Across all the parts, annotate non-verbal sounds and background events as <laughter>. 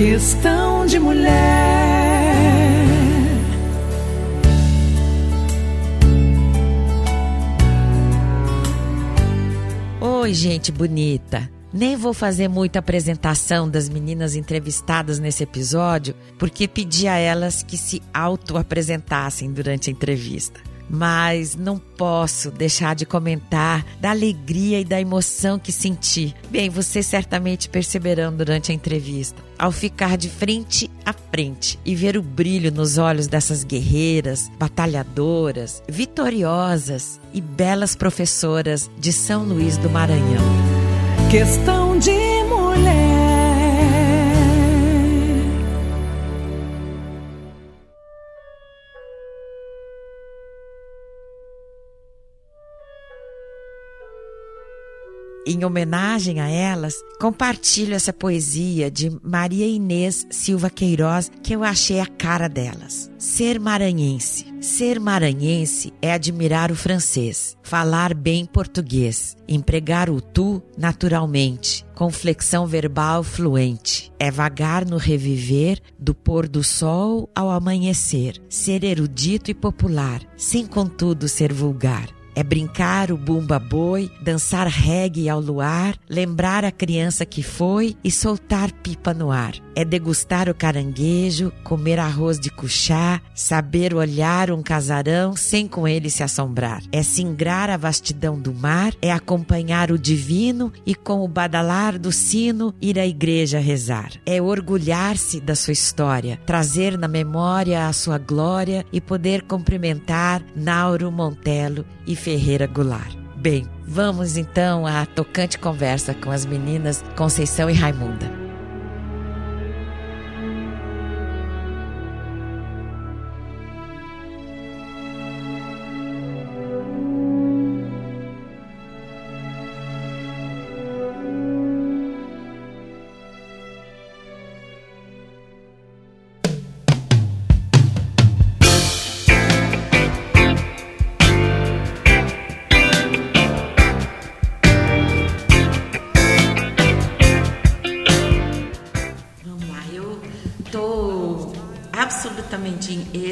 Questão de mulher. Oi, gente bonita. Nem vou fazer muita apresentação das meninas entrevistadas nesse episódio, porque pedi a elas que se auto-apresentassem durante a entrevista mas não posso deixar de comentar da alegria e da emoção que senti. Bem, vocês certamente perceberão durante a entrevista. Ao ficar de frente a frente e ver o brilho nos olhos dessas guerreiras, batalhadoras, vitoriosas e belas professoras de São Luís do Maranhão. Questão de mulher. Em homenagem a elas, compartilho essa poesia de Maria Inês Silva Queiroz que eu achei a cara delas. Ser maranhense. Ser maranhense é admirar o francês, falar bem português, empregar o tu naturalmente, com flexão verbal fluente. É vagar no reviver do pôr do sol ao amanhecer, ser erudito e popular, sem contudo ser vulgar é brincar o bumba boi, dançar reggae ao luar, lembrar a criança que foi e soltar pipa no ar. É degustar o caranguejo, comer arroz de cuchá, saber olhar um casarão sem com ele se assombrar. É singrar a vastidão do mar, é acompanhar o divino e com o badalar do sino ir à igreja rezar. É orgulhar-se da sua história, trazer na memória a sua glória e poder cumprimentar Nauro Montelo e Ferreira Goulart. Bem, vamos então à tocante conversa com as meninas Conceição e Raimunda.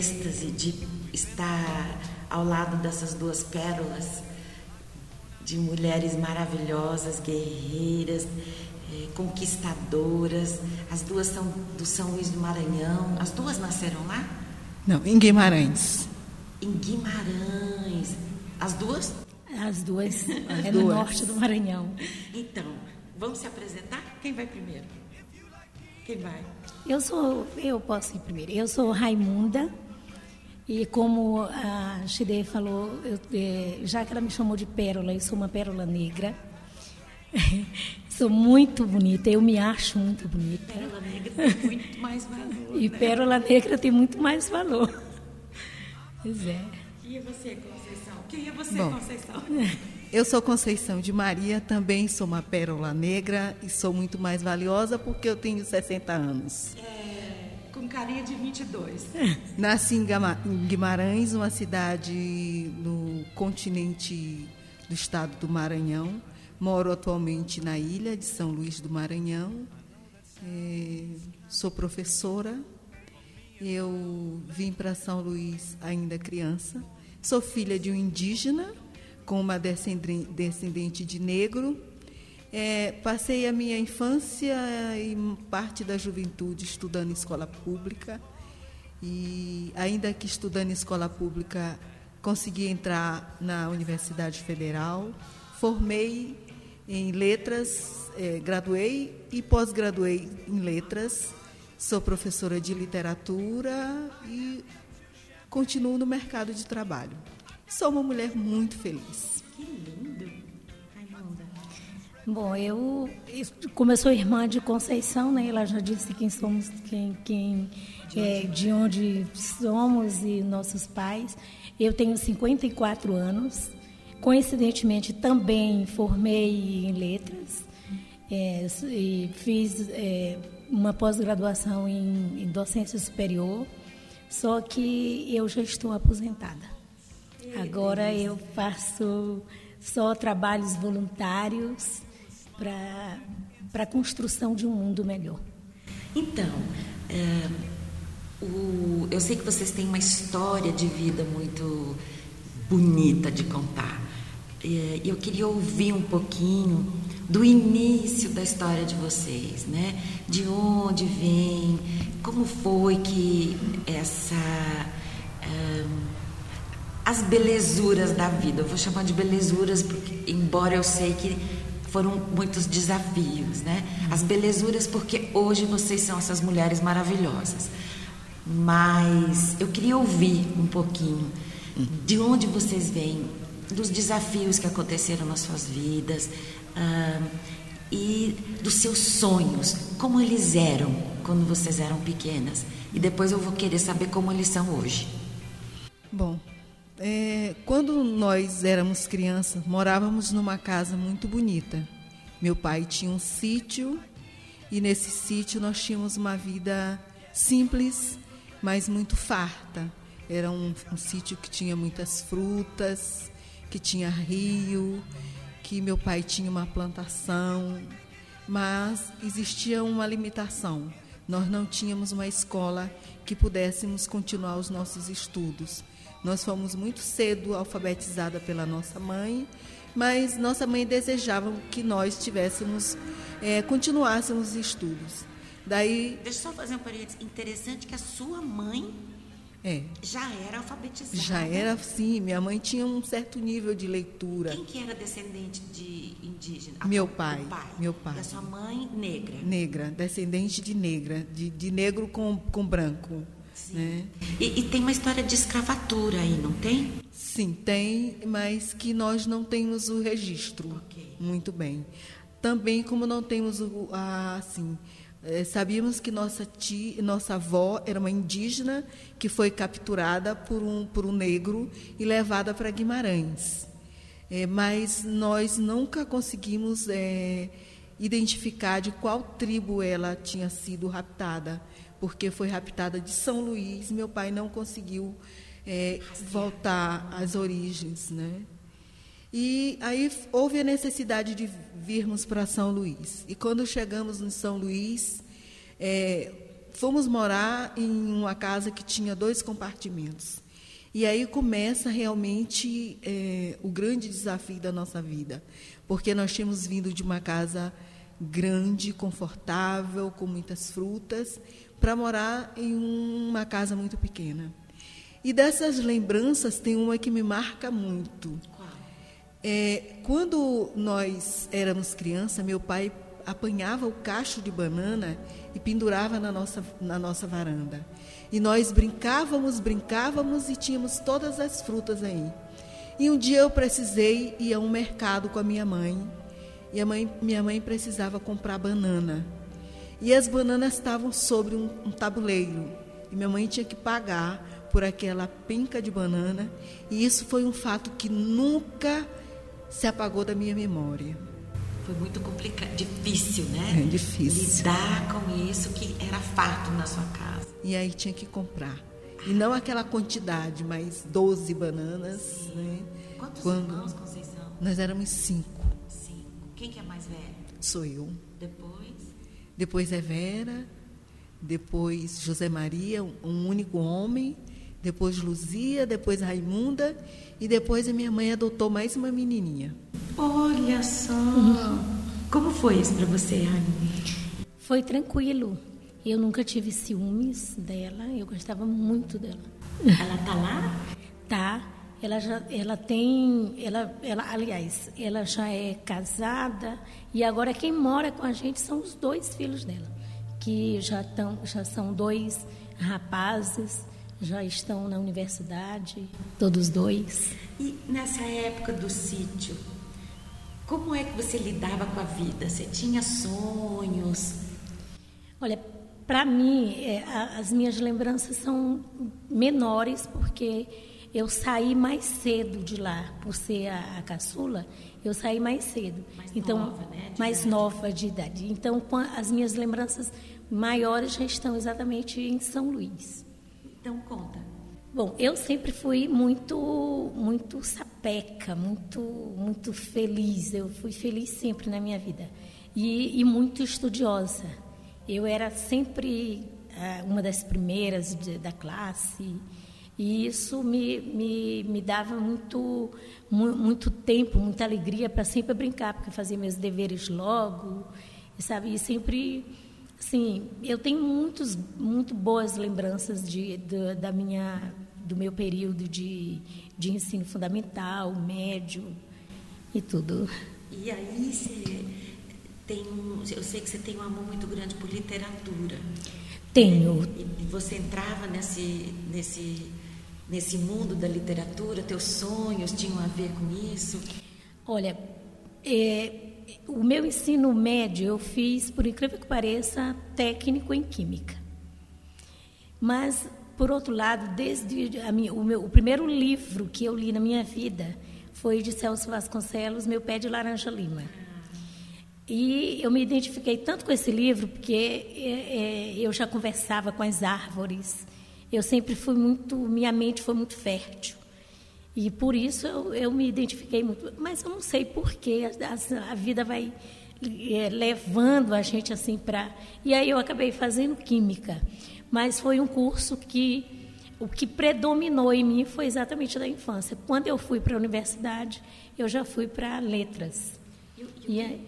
Êxtase de estar ao lado dessas duas pérolas de mulheres maravilhosas, guerreiras, eh, conquistadoras. As duas são do São Luís do Maranhão. As duas nasceram lá? Não, em Guimarães. Em Guimarães. As duas? As duas. <laughs> As é duas. no norte do Maranhão. Então, vamos se apresentar? Quem vai primeiro? Quem vai? Eu sou, eu posso ir primeiro. Eu sou Raimunda e como a Shide falou, eu, é, já que ela me chamou de pérola, eu sou uma pérola negra. <laughs> sou muito bonita, eu me acho muito bonita. Pérola negra tem <laughs> muito mais valor. e né? pérola negra tem muito mais valor. Pois é. E você, Conceição? Quem é você, Bom, Conceição? <laughs> Eu sou Conceição de Maria, também sou uma pérola negra e sou muito mais valiosa porque eu tenho 60 anos. É, carinha de 22. <laughs> Nasci em Guimarães, uma cidade no continente do estado do Maranhão. Moro atualmente na ilha de São Luís do Maranhão. É, sou professora. Eu vim para São Luís ainda criança. Sou filha de um indígena com uma descendente de negro. É, passei a minha infância e parte da juventude estudando em escola pública. E, ainda que estudando em escola pública, consegui entrar na Universidade Federal. Formei em letras, é, graduei e pós-graduei em letras. Sou professora de literatura e continuo no mercado de trabalho. Sou uma mulher muito feliz. Que lindo. Bom, eu, como eu sou irmã de Conceição, né, ela já disse quem somos, quem, quem de, é, onde? de onde somos e nossos pais. Eu tenho 54 anos. Coincidentemente, também formei em letras é, e fiz é, uma pós-graduação em, em docência superior, só que eu já estou aposentada. Agora eu faço só trabalhos voluntários para a construção de um mundo melhor. Então, é, o, eu sei que vocês têm uma história de vida muito bonita de contar. É, eu queria ouvir um pouquinho do início da história de vocês, né? De onde vem, como foi que essa as belezuras da vida. Eu vou chamar de belezuras porque, embora eu sei que foram muitos desafios, né? As belezuras porque hoje vocês são essas mulheres maravilhosas. Mas eu queria ouvir um pouquinho de onde vocês vêm, dos desafios que aconteceram nas suas vidas e dos seus sonhos, como eles eram quando vocês eram pequenas. E depois eu vou querer saber como eles são hoje. Bom, é, quando nós éramos crianças, morávamos numa casa muito bonita. Meu pai tinha um sítio e nesse sítio nós tínhamos uma vida simples, mas muito farta. Era um, um sítio que tinha muitas frutas, que tinha rio, que meu pai tinha uma plantação, mas existia uma limitação. Nós não tínhamos uma escola que pudéssemos continuar os nossos estudos. Nós fomos muito cedo alfabetizada pela nossa mãe, mas nossa mãe desejava que nós tivéssemos, é, continuássemos os estudos. Daí. Deixa eu só fazer um parênteses. Interessante que a sua mãe é. Já era alfabetizada? Já era, sim. Minha mãe tinha um certo nível de leitura. Quem que era descendente de indígena? Meu pai, pai. Meu pai. E a sua mãe, negra? Negra, descendente de negra, de, de negro com, com branco. Né? E, e, tem uma história de escravatura aí, não tem? Sim, tem, mas que nós não temos o registro. Okay. Muito bem. Também como não temos o, assim, é, sabíamos que nossa tia, nossa avó era uma indígena que foi capturada por um, por um negro e levada para Guimarães. É, mas nós nunca conseguimos é, identificar de qual tribo ela tinha sido raptada porque foi raptada de São Luís. Meu pai não conseguiu é, voltar às origens, né? E aí houve a necessidade de virmos para São Luís. E quando chegamos em São Luís, é, fomos morar em uma casa que tinha dois compartimentos. E aí começa realmente é, o grande desafio da nossa vida, porque nós tínhamos vindo de uma casa grande, confortável, com muitas frutas, para morar em uma casa muito pequena. E dessas lembranças tem uma que me marca muito. É, quando nós éramos criança, meu pai apanhava o cacho de banana e pendurava na nossa, na nossa varanda. E nós brincávamos, brincávamos e tínhamos todas as frutas aí. E um dia eu precisei ir a um mercado com a minha mãe. E a mãe, minha mãe precisava comprar banana. E as bananas estavam sobre um, um tabuleiro. E minha mãe tinha que pagar por aquela penca de banana. E isso foi um fato que nunca se apagou da minha memória. Foi muito complicado, difícil, né? É difícil. Lidar com isso que era farto na sua casa. E aí tinha que comprar. E não aquela quantidade, mas 12 bananas. Sim. Né? Quantos Quando... irmãos, Conceição? Nós éramos cinco. Cinco. Quem que é mais velho? Sou eu. Depois? Depois é Vera, depois José Maria, um único homem, depois Luzia, depois Raimunda e depois a minha mãe adotou mais uma menininha. Olha só! Como foi isso para você, Raimunda? Foi tranquilo. Eu nunca tive ciúmes dela, eu gostava muito dela. Ela tá lá? Tá. Ela já ela tem, ela, ela, aliás, ela já é casada e agora quem mora com a gente são os dois filhos dela, que já estão, já são dois rapazes, já estão na universidade, todos dois. E nessa época do sítio, como é que você lidava com a vida? Você tinha sonhos? Olha, para mim, é, as minhas lembranças são menores porque eu saí mais cedo de lá, por ser a, a caçula, eu saí mais cedo. Mais então, nova, né? mais idade. nova de idade. Então, as minhas lembranças maiores já estão exatamente em São Luís. Então, conta. Bom, eu sempre fui muito, muito sapeca, muito, muito feliz. Eu fui feliz sempre na minha vida e, e muito estudiosa. eu era sempre uh, uma das primeiras de, da classe. E isso me, me, me dava muito, muito tempo, muita alegria para sempre brincar, porque eu fazia meus deveres logo, sabe? E sempre, assim, eu tenho muitos, muito boas lembranças de, de, da minha, do meu período de, de ensino fundamental, médio e tudo. E aí você tem eu sei que você tem um amor muito grande por literatura. Tenho. E você entrava nesse, nesse nesse mundo da literatura? Teus sonhos tinham a ver com isso? Olha, é, o meu ensino médio eu fiz, por incrível que pareça, técnico em química. Mas, por outro lado, desde minha, o, meu, o primeiro livro que eu li na minha vida foi de Celso Vasconcelos, Meu Pé de Laranja Lima. E eu me identifiquei tanto com esse livro porque é, é, eu já conversava com as árvores, eu sempre fui muito, minha mente foi muito fértil. E por isso eu, eu me identifiquei muito. Mas eu não sei por que a, a, vida vai é, levando a gente assim para. E aí eu acabei fazendo química. Mas foi um curso que o que predominou em mim foi exatamente da infância. Quando eu fui para a universidade, eu já fui para letras. E, aí,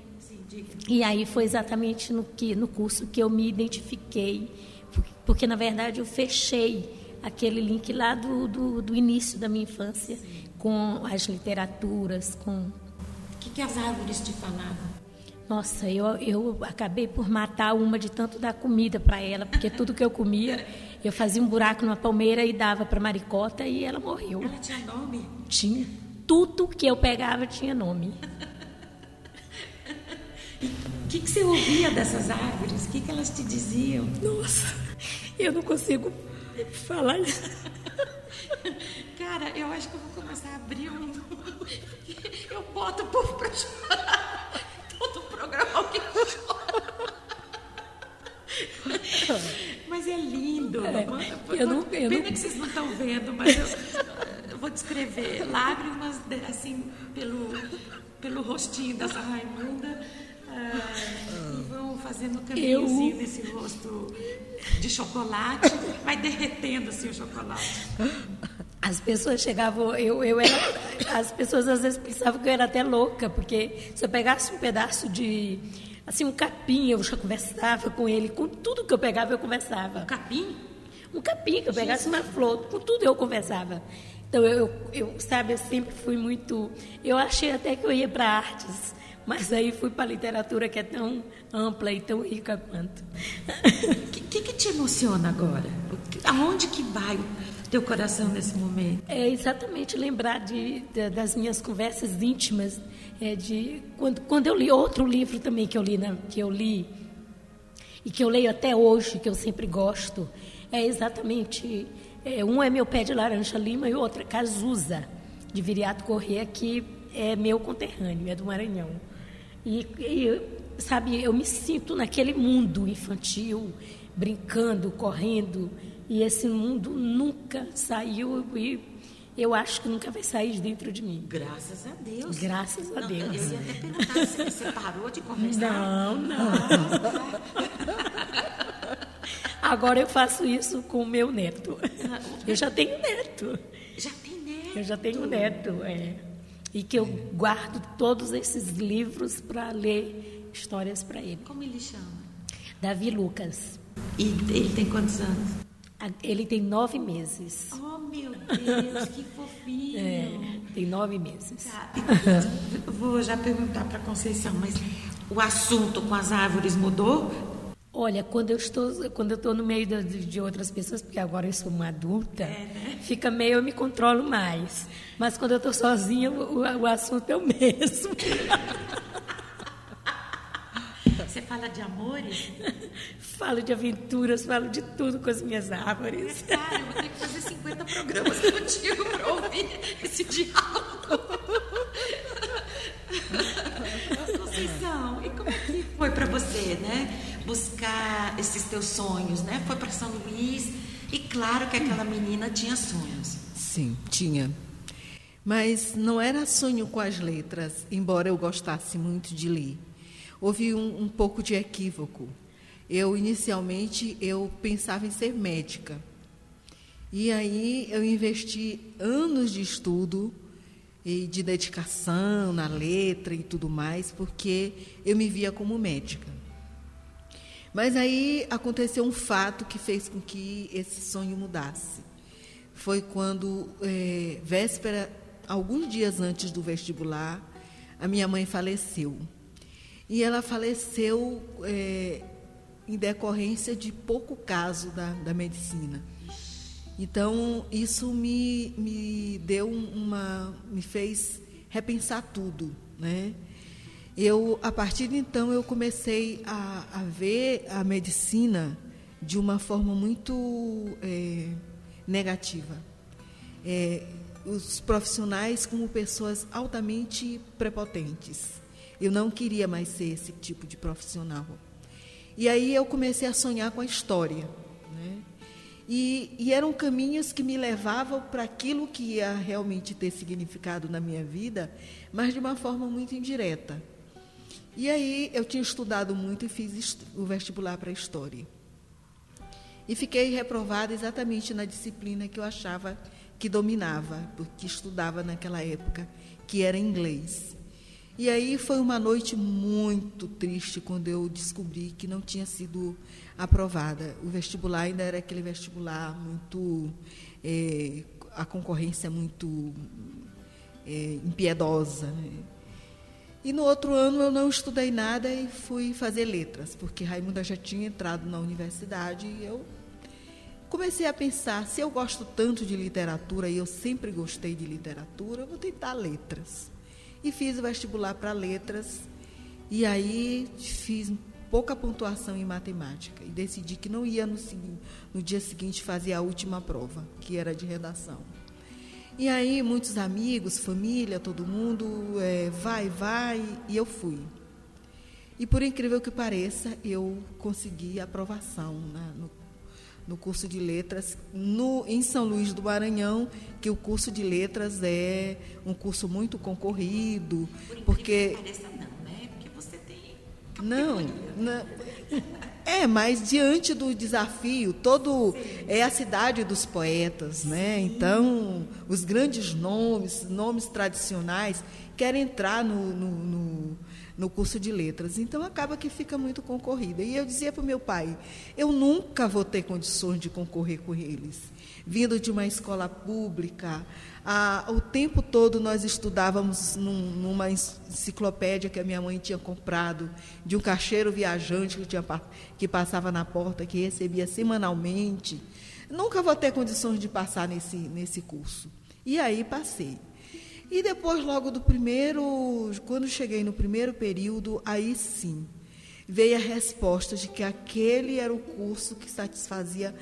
e aí foi exatamente no, que, no curso que eu me identifiquei porque na verdade eu fechei aquele link lá do, do, do início da minha infância Sim. com as literaturas, com... O que, que as árvores te falavam? Nossa, eu, eu acabei por matar uma de tanto dar comida para ela, porque tudo que eu comia, eu fazia um buraco numa palmeira e dava para Maricota e ela morreu. Ela tinha nome? Tinha. Tudo que eu pegava tinha nome. O que, que você ouvia dessas árvores? O que, que elas te diziam? Nossa! Eu não consigo falar. Cara, eu acho que eu vou começar a abrir um. Eu boto o povo pra chorar. Todo o programa alguém chora. Mas é lindo. É, eu não, eu Pena não... que vocês não estão vendo, mas eu, eu, vou descrever lágrimas assim pelo, pelo rostinho dessa Raimunda ah, e vão fazendo caminhozinho eu... nesse rosto de chocolate, vai derretendo assim o chocolate. As pessoas chegavam, eu, eu era, as pessoas às vezes pensavam que eu era até louca, porque se eu pegasse um pedaço de, assim, um capim, eu já conversava com ele, com tudo que eu pegava eu conversava. Um capim? Um capim, que eu pegasse uma flor, com tudo eu conversava. Então, eu, eu, sabe, eu sempre fui muito. Eu achei até que eu ia para artes, mas aí fui para a literatura que é tão ampla e tão rica quanto. O <laughs> que, que, que, te emociona agora? Aonde que vai o teu coração nesse momento? É exatamente lembrar de, de das minhas conversas íntimas, é de quando, quando eu li outro livro também que eu li, né, que eu li e que eu leio até hoje, que eu sempre gosto, é exatamente é, um é meu pé de laranja lima e o outro é Cazuza de Viriato Corrêa que é meu conterrâneo, é do Maranhão. E, e, sabe, eu me sinto naquele mundo infantil, brincando, correndo, e esse mundo nunca saiu e eu acho que nunca vai sair de dentro de mim. Graças a Deus. Graças a não, Deus. Eu ia até perguntar se você parou de conversar. Não, não. <laughs> Agora eu faço isso com o meu neto. Eu já tenho neto. Já tem neto? Eu já tenho neto, é e que eu guardo todos esses livros para ler histórias para ele. Como ele chama? Davi Lucas. E ele tem quantos anos? Ele tem nove meses. Oh, meu Deus, que fofinho! É, tem nove meses. Tá. Vou já perguntar para Conceição, mas o assunto com as árvores mudou? Olha, quando eu estou, quando eu estou no meio de, de, outras pessoas, porque agora eu sou uma adulta, é, né? fica meio eu me controlo mais. Mas quando eu estou sozinha, o, o, assunto é o mesmo. <laughs> Você fala de amores? Falo de aventuras, falo de tudo com as minhas árvores. É, cara, eu vou ter que fazer 50 programas <laughs> contigo para ouvir esse diálogo. <laughs> Conceição, e como é que foi para você, né? Buscar esses teus sonhos, né? Foi para São Luís e claro que aquela menina tinha sonhos. Sim, tinha. Mas não era sonho com as letras, embora eu gostasse muito de ler. Houve um, um pouco de equívoco. eu inicialmente eu pensava em ser médica. E aí eu investi anos de estudo e de dedicação na letra e tudo mais, porque eu me via como médica. Mas aí aconteceu um fato que fez com que esse sonho mudasse. Foi quando, é, véspera, alguns dias antes do vestibular, a minha mãe faleceu. E ela faleceu é, em decorrência de pouco caso da, da medicina. Então, isso me, me deu uma. me fez repensar tudo. Né? Eu, a partir de então, eu comecei a, a ver a medicina de uma forma muito é, negativa. É, os profissionais como pessoas altamente prepotentes. Eu não queria mais ser esse tipo de profissional. E aí eu comecei a sonhar com a história. Né? E, e eram caminhos que me levavam para aquilo que ia realmente ter significado na minha vida, mas de uma forma muito indireta. E aí eu tinha estudado muito e fiz o vestibular para História. E fiquei reprovada exatamente na disciplina que eu achava que dominava, porque estudava naquela época, que era inglês. E aí foi uma noite muito triste quando eu descobri que não tinha sido aprovada. O vestibular ainda era aquele vestibular muito. É, a concorrência muito é, impiedosa. Né? E no outro ano eu não estudei nada e fui fazer letras, porque Raimunda já tinha entrado na universidade e eu comecei a pensar, se eu gosto tanto de literatura e eu sempre gostei de literatura, eu vou tentar letras e fiz o vestibular para letras. E aí fiz pouca pontuação em matemática e decidi que não ia no, no dia seguinte fazer a última prova, que era de redação. E aí muitos amigos, família, todo mundo, é, vai, vai, e eu fui. E por incrível que pareça, eu consegui aprovação né, no no curso de letras no, em São Luís do Maranhão, que o curso de letras é um curso muito concorrido, Por porque pareça, não, né? Porque você tem não, não, <laughs> é, mas diante do desafio, todo Sim. é a cidade dos poetas, né? Então, os grandes nomes, nomes tradicionais, querem entrar no, no, no no curso de letras. Então acaba que fica muito concorrida. E eu dizia para o meu pai: eu nunca vou ter condições de concorrer com eles. Vindo de uma escola pública, a, o tempo todo nós estudávamos num, numa enciclopédia que a minha mãe tinha comprado, de um caixeiro viajante que, tinha, que passava na porta, que recebia semanalmente. Nunca vou ter condições de passar nesse, nesse curso. E aí passei. E depois, logo do primeiro, quando cheguei no primeiro período, aí sim, veio a resposta de que aquele era o curso que satisfazia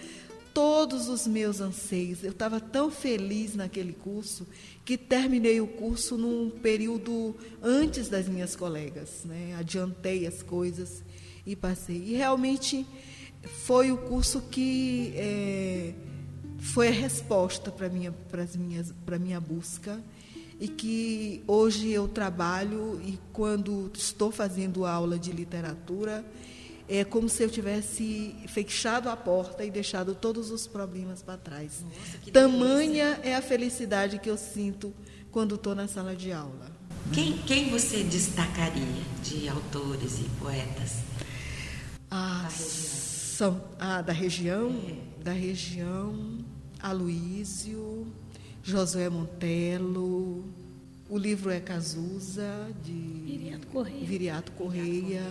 todos os meus anseios. Eu estava tão feliz naquele curso que terminei o curso num período antes das minhas colegas. Né? Adiantei as coisas e passei. E realmente foi o curso que é, foi a resposta para minha, minha busca e que hoje eu trabalho e quando estou fazendo aula de literatura é como se eu tivesse fechado a porta e deixado todos os problemas para trás. Nossa, Tamanha delícia. é a felicidade que eu sinto quando estou na sala de aula. Quem, quem você destacaria de autores e poetas? Ah, da são ah, da região, é. da região, Aloísio, Josué Montelo, o livro é Cazuza, de Viriato Correia. Viriato Correia.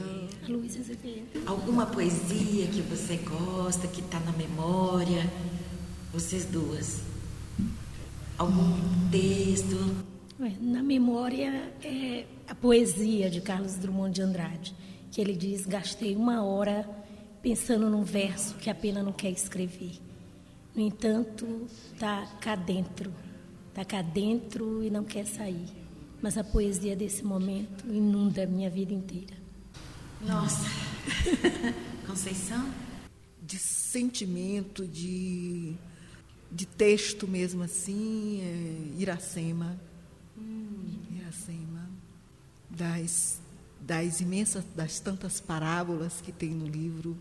Luísa Azevedo. Alguma poesia que você gosta, que está na memória? Vocês duas. Algum texto? Na memória é a poesia de Carlos Drummond de Andrade, que ele diz: gastei uma hora pensando num verso que a pena não quer escrever. No entanto, está cá dentro, está cá dentro e não quer sair. Mas a poesia desse momento inunda a minha vida inteira. Nossa! <laughs> Conceição? De sentimento, de, de texto mesmo assim, é Iracema. Hum. Iracema. Das, das imensas, das tantas parábolas que tem no livro.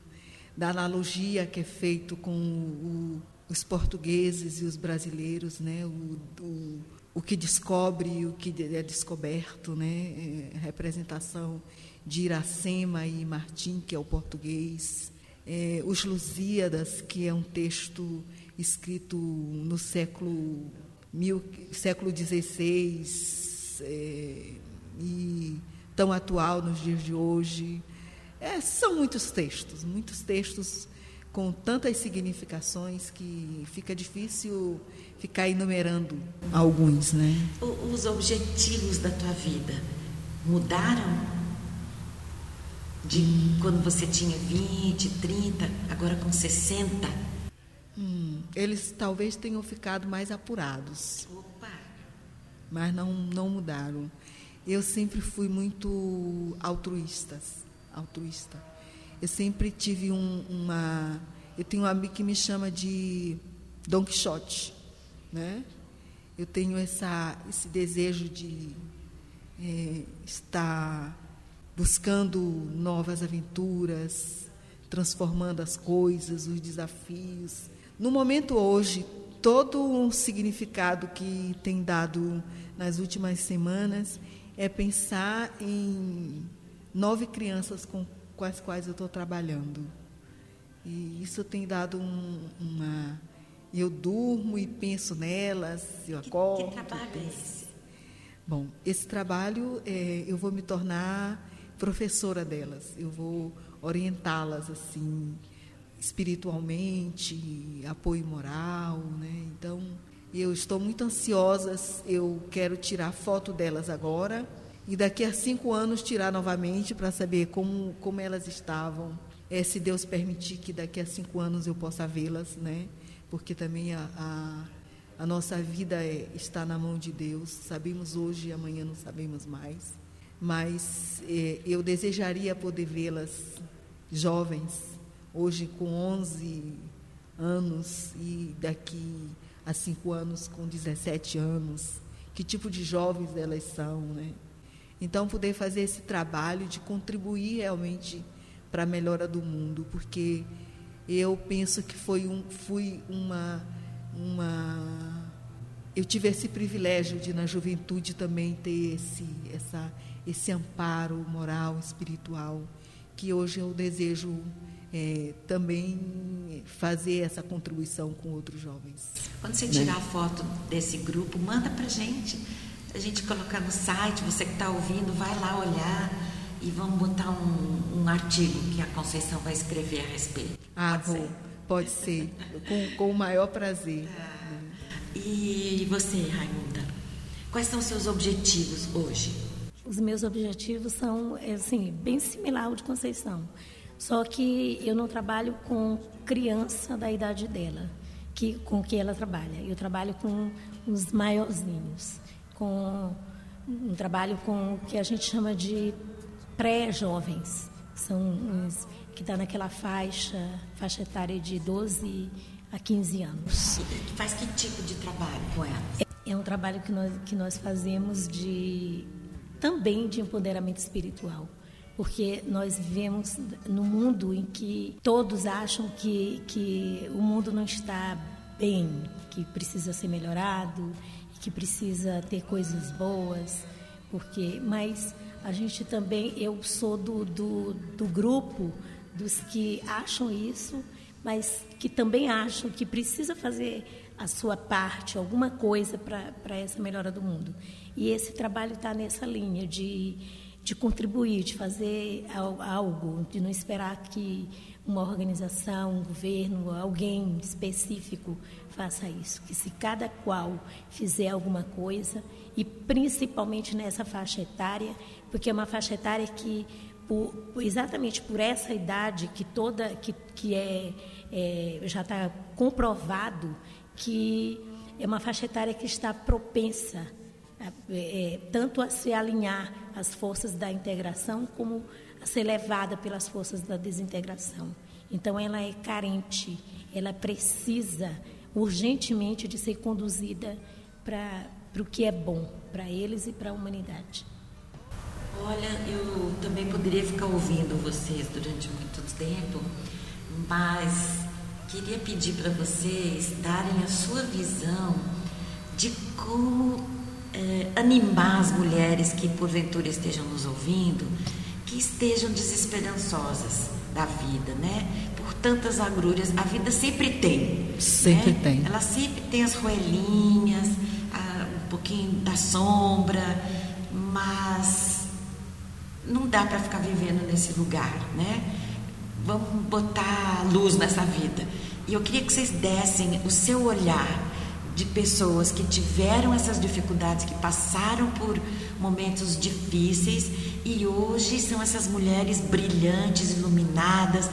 da analogia que é feito com o, os portugueses e os brasileiros, né? O, o, o que descobre e o que é descoberto, né? É, representação de Iracema e Martim, que é o português. É, os Lusíadas, que é um texto escrito no século, mil, século XVI é, e tão atual nos dias de hoje. É, são muitos textos, muitos textos com tantas significações que fica difícil ficar enumerando alguns, né? Os objetivos da tua vida mudaram de quando você tinha 20, 30, agora com 60? Hum, eles talvez tenham ficado mais apurados. Opa! Mas não, não mudaram. Eu sempre fui muito altruísta, altruísta. Eu sempre tive um, uma. Eu tenho um amigo que me chama de Don Quixote, né? Eu tenho essa, esse desejo de é, estar buscando novas aventuras, transformando as coisas, os desafios. No momento hoje, todo um significado que tem dado nas últimas semanas é pensar em nove crianças com, com as quais eu estou trabalhando. E isso tem dado um, uma. Eu durmo e penso nelas, eu acordo. Que, que trabalho é esse? Bom, esse trabalho é, eu vou me tornar professora delas, eu vou orientá-las assim espiritualmente, apoio moral, né? Então eu estou muito ansiosa, eu quero tirar foto delas agora e daqui a cinco anos tirar novamente para saber como, como elas estavam. É, se Deus permitir que daqui a cinco anos eu possa vê-las, né? Porque também a, a, a nossa vida é, está na mão de Deus. Sabemos hoje e amanhã não sabemos mais. Mas é, eu desejaria poder vê-las jovens, hoje com 11 anos e daqui há cinco anos com 17 anos, que tipo de jovens elas são, né? Então, poder fazer esse trabalho de contribuir realmente para a melhora do mundo, porque eu penso que foi um, fui uma, uma, eu tive esse privilégio de na juventude também ter esse, essa, esse amparo moral, espiritual, que hoje eu desejo é, também fazer essa contribuição com outros jovens. Quando você tirar né? a foto desse grupo, manda para gente, a gente colocar no site. Você que está ouvindo, vai lá olhar e vamos botar um, um, artigo que a Conceição vai escrever a respeito. Ah, pode vou. Ser? Pode ser, com, com o maior prazer. É. E você, Raimunda, quais são os seus objetivos hoje? Os meus objetivos são, é, assim, bem similar ao de Conceição. Só que eu não trabalho com criança da idade dela, que, com que ela trabalha. Eu trabalho com os maiorzinhos, com um trabalho com o que a gente chama de pré-jovens. São uns que estão tá naquela faixa, faixa etária de 12 a 15 anos. E faz que tipo de trabalho com elas? É, é um trabalho que nós, que nós fazemos de também de empoderamento espiritual porque nós vivemos num mundo em que todos acham que, que o mundo não está bem, que precisa ser melhorado, que precisa ter coisas boas, porque mas a gente também eu sou do, do, do grupo dos que acham isso, mas que também acham que precisa fazer a sua parte, alguma coisa para essa melhora do mundo. E esse trabalho está nessa linha de de contribuir, de fazer algo, de não esperar que uma organização, um governo, alguém específico faça isso. Que se cada qual fizer alguma coisa, e principalmente nessa faixa etária, porque é uma faixa etária que, por, exatamente por essa idade que toda que, que é, é já está comprovado que é uma faixa etária que está propensa é, tanto a se alinhar às forças da integração como ser levada pelas forças da desintegração. Então, ela é carente, ela precisa urgentemente de ser conduzida para o que é bom para eles e para a humanidade. Olha, eu também poderia ficar ouvindo vocês durante muito tempo, mas queria pedir para vocês darem a sua visão de como é, animar as mulheres que porventura estejam nos ouvindo, que estejam desesperançosas da vida, né? Por tantas agrúrias, a vida sempre tem. Sempre né? tem. Ela sempre tem as roelinhas, a, um pouquinho da sombra, mas não dá para ficar vivendo nesse lugar, né? Vamos botar luz nessa vida. E eu queria que vocês dessem o seu olhar de pessoas que tiveram essas dificuldades, que passaram por momentos difíceis e hoje são essas mulheres brilhantes, iluminadas,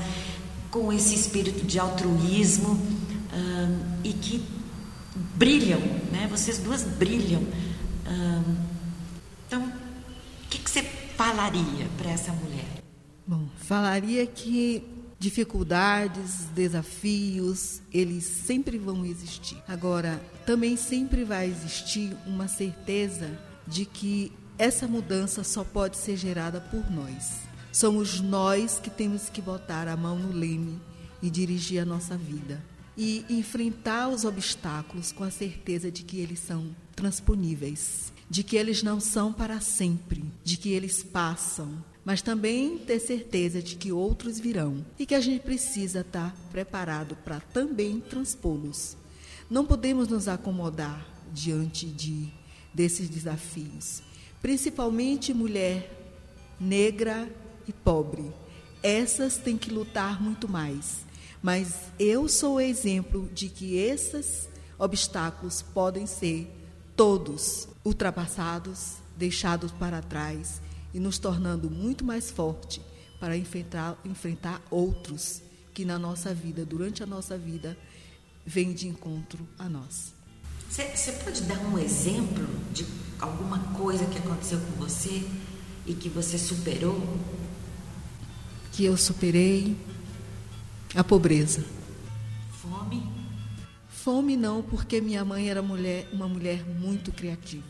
com esse espírito de altruísmo um, e que brilham, né? Vocês duas brilham. Um, então, o que, que você falaria para essa mulher? Bom, falaria que dificuldades, desafios, eles sempre vão existir. Agora, também sempre vai existir uma certeza de que essa mudança só pode ser gerada por nós. Somos nós que temos que botar a mão no leme e dirigir a nossa vida. E enfrentar os obstáculos com a certeza de que eles são transponíveis, de que eles não são para sempre, de que eles passam, mas também ter certeza de que outros virão e que a gente precisa estar preparado para também transpô-los. Não podemos nos acomodar diante de desses desafios, principalmente mulher negra e pobre. Essas têm que lutar muito mais. Mas eu sou o exemplo de que esses obstáculos podem ser todos ultrapassados, deixados para trás e nos tornando muito mais forte para enfrentar, enfrentar outros que na nossa vida, durante a nossa vida, vêm de encontro a nós. Você pode dar um exemplo de alguma coisa que aconteceu com você e que você superou? Que eu superei a pobreza. Fome? Fome não, porque minha mãe era mulher, uma mulher muito criativa.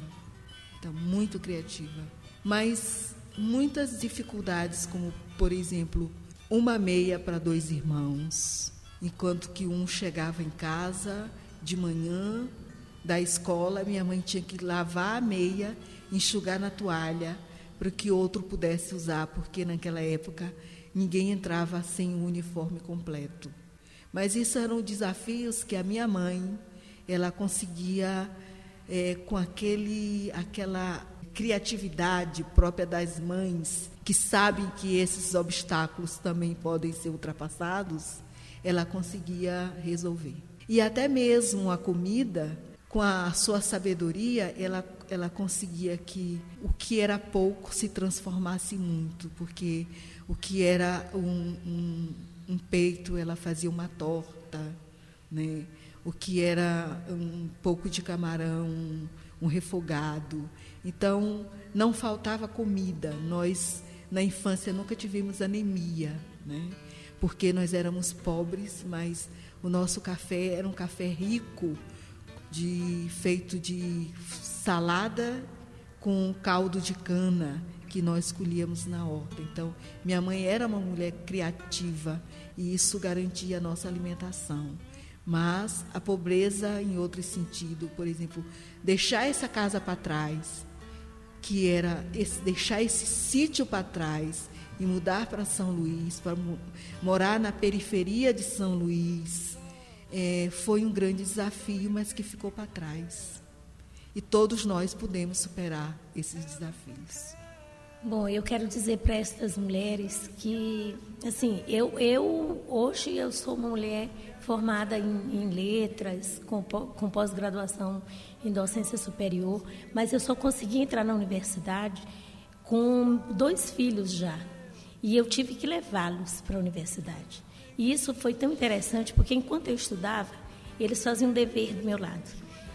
Então, muito criativa. Mas muitas dificuldades, como por exemplo, uma meia para dois irmãos, enquanto que um chegava em casa de manhã da escola, minha mãe tinha que lavar a meia, enxugar na toalha para que outro pudesse usar, porque naquela época ninguém entrava sem o uniforme completo. Mas isso eram desafios que a minha mãe ela conseguia é, com aquele aquela criatividade própria das mães, que sabem que esses obstáculos também podem ser ultrapassados, ela conseguia resolver. E até mesmo a comida, com a sua sabedoria, ela, ela conseguia que o que era pouco se transformasse muito, porque o que era um, um, um peito, ela fazia uma torta, né? o que era um pouco de camarão, um refogado. Então, não faltava comida. Nós, na infância, nunca tivemos anemia, né? porque nós éramos pobres, mas o nosso café era um café rico, de, feito de salada com caldo de cana que nós colhíamos na horta. Então, minha mãe era uma mulher criativa e isso garantia a nossa alimentação. Mas a pobreza, em outro sentido, por exemplo, deixar essa casa para trás, que era esse, deixar esse sítio para trás e mudar para São Luís, para morar na periferia de São Luís, é, foi um grande desafio, mas que ficou para trás. E todos nós podemos superar esses desafios. Bom, eu quero dizer para estas mulheres que, assim, eu, eu hoje eu sou uma mulher formada em, em letras, com, com pós-graduação em docência superior, mas eu só consegui entrar na universidade com dois filhos já. E eu tive que levá-los para a universidade. E isso foi tão interessante, porque enquanto eu estudava, eles faziam um dever do meu lado.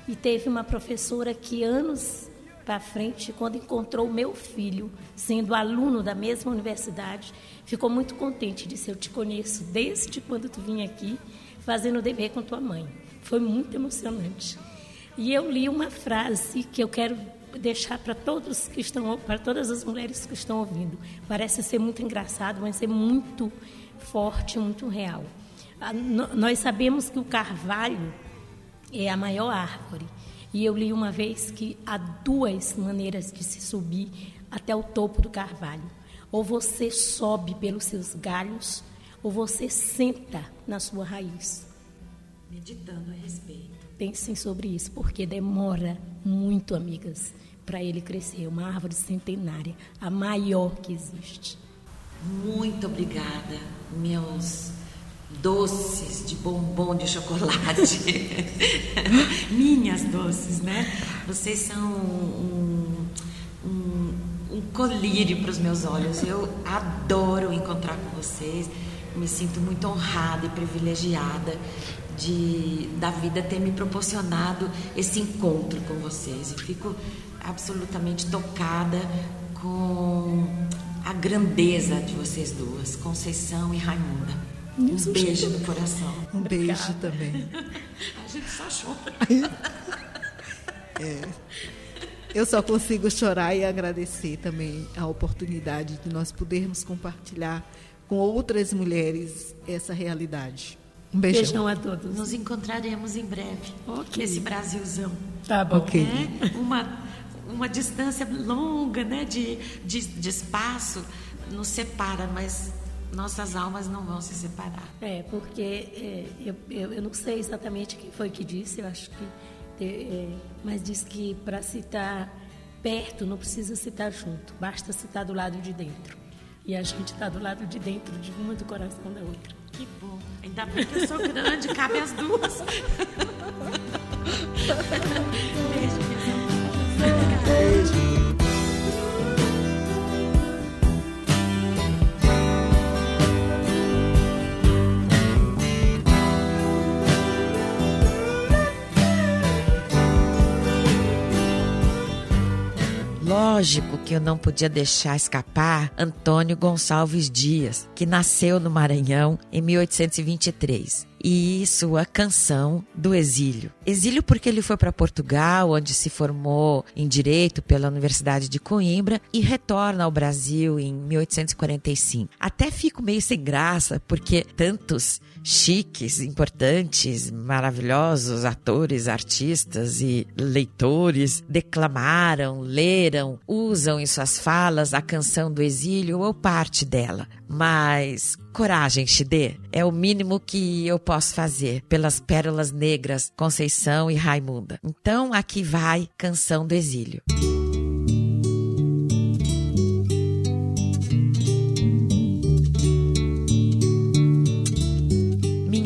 E teve uma professora que, anos para frente, quando encontrou o meu filho, sendo aluno da mesma universidade, ficou muito contente. Disse: Eu te conheço desde quando tu vinha aqui, fazendo o dever com tua mãe. Foi muito emocionante. E eu li uma frase que eu quero deixar para todos que estão, para todas as mulheres que estão ouvindo. Parece ser muito engraçado, mas é muito forte, muito real. Nós sabemos que o carvalho é a maior árvore. E eu li uma vez que há duas maneiras de se subir até o topo do carvalho. Ou você sobe pelos seus galhos, ou você senta na sua raiz. Meditando a respeito. Pensem sobre isso, porque demora muito, amigas, para ele crescer. Uma árvore centenária, a maior que existe. Muito obrigada, meus doces de bombom de chocolate. <laughs> Minhas doces, né? Vocês são um, um, um colírio para os meus olhos. Eu adoro encontrar com vocês. Me sinto muito honrada e privilegiada de da vida ter me proporcionado esse encontro com vocês. Eu fico absolutamente tocada com a grandeza de vocês duas, Conceição e Raimunda. Um beijo no coração. Um beijo também. <laughs> A gente só chora. <laughs> É. Eu só consigo chorar e agradecer também a oportunidade de nós podermos compartilhar com outras mulheres essa realidade. Um beijão. Beijão a todos. Nos encontraremos em breve Ok. nesse Brasilzão. Tá bom. Ok. né? Uma, uma distância longa né? de, de, de espaço nos separa, mas nossas almas não vão se separar. É, porque é, eu, eu, eu não sei exatamente quem foi que disse, eu acho que. é, mas diz que para se estar perto não precisa se estar junto, basta se estar do lado de dentro. E a gente está do lado de dentro de uma do coração da outra. Que bom. Ainda bem que eu sou grande, cabe as duas. <laughs> Beijo, Beijo. Lógico que eu não podia deixar escapar Antônio Gonçalves Dias, que nasceu no Maranhão em 1823. E sua canção do exílio. Exílio porque ele foi para Portugal, onde se formou em direito pela Universidade de Coimbra e retorna ao Brasil em 1845. Até fico meio sem graça porque tantos chiques, importantes, maravilhosos atores, artistas e leitores declamaram, leram, usam em suas falas a canção do exílio ou parte dela. Mas coragem, Xidê, é o mínimo que eu posso fazer pelas pérolas negras Conceição e Raimunda. Então aqui vai Canção do Exílio.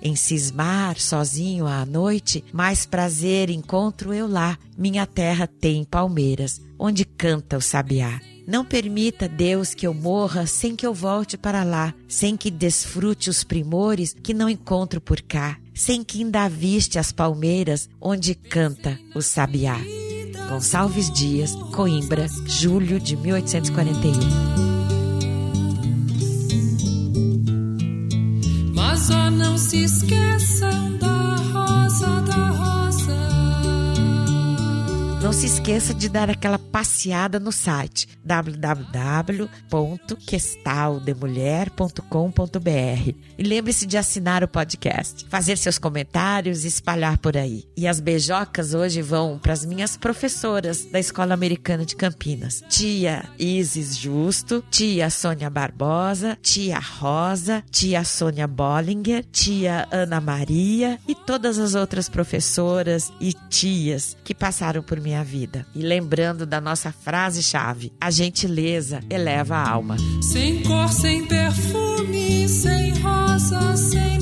Em cismar sozinho à noite, mais prazer encontro eu lá. Minha terra tem palmeiras, onde canta o sabiá. Não permita, Deus, que eu morra sem que eu volte para lá, sem que desfrute os primores que não encontro por cá, sem que ainda viste as palmeiras onde canta o sabiá. Gonçalves Dias, Coimbra, julho de 1841. Ó, se esqueça de dar aquela passeada no site www.questaldemulher.com.br e lembre-se de assinar o podcast, fazer seus comentários e espalhar por aí. E as beijocas hoje vão para as minhas professoras da Escola Americana de Campinas, tia Isis Justo, tia Sônia Barbosa, tia Rosa, tia Sônia Bollinger, tia Ana Maria e todas as outras professoras e tias que passaram por minha vida. E lembrando da nossa frase-chave: a gentileza eleva a alma. Sem cor, sem perfume, sem rosa, sem